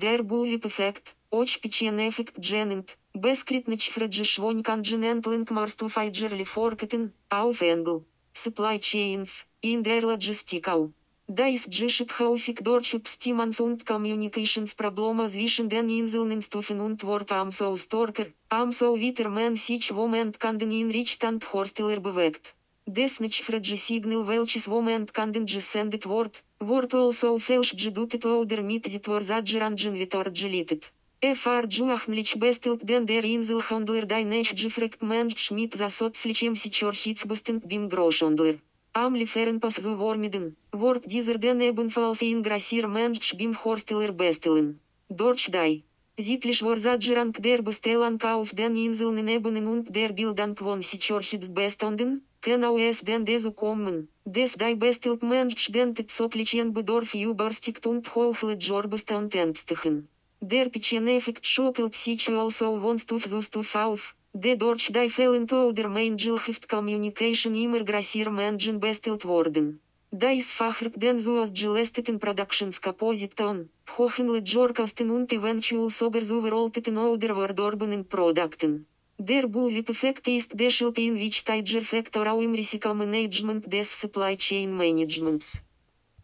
der Bullwhip Effect, Ochpicien Effect Genent, Beskritnich Fredgeschwon Congenentling Marstufeigerli Forketen, Auf Engel, Supply Chains, in der Logistikau. Da ist geschieht häufig durch Stimans und Communications Probleme zwischen den einzelnen Stufen und Wort am so starker, am so weiter man sich Moment kann den in Richtung Horsteller bewegt. Des nicht frage Signal Moment kann den gesendet Wort, Wort also falsch gedutet oder mit Zitwarzagerangen vitor gelitet. FR Juachmlich bestelt den der Inselhandler Deinech gefragt Mensch mit Zasotflichem Sichorschitz bestimmt bim Groschhandler. Am Lieferenpass zu Wormiden, Wort dieser den ebenfalls in Grassier Mensch bim Horsteller bestellen. Dort dai. Sittlich Warzagerang der Bestellung auf den Inseln Ebenen und der Bildung von Sichorschitz bestanden, genau es den desu kommen. Des dai bestelt Mensch den Tetzoplichen Bedorf überstigt und hochlet Jorbestand entstechen. Der Peitschen-Effekt schockelt sich also von Stufe zu Stufe auf. De durch die fehlend oder Menschelhaft Communication immer grassier Menschen bestelt worden. Da ist den aus gelesteten Productions Kapositon, hohen Ledgerkosten und eventuell sogar so veralteten oder verdorbenen Produkten. Der Bullwhip-Effekt ist deshalb in which Tiger Factor auch im Risikomanagement des Supply Chain Managements.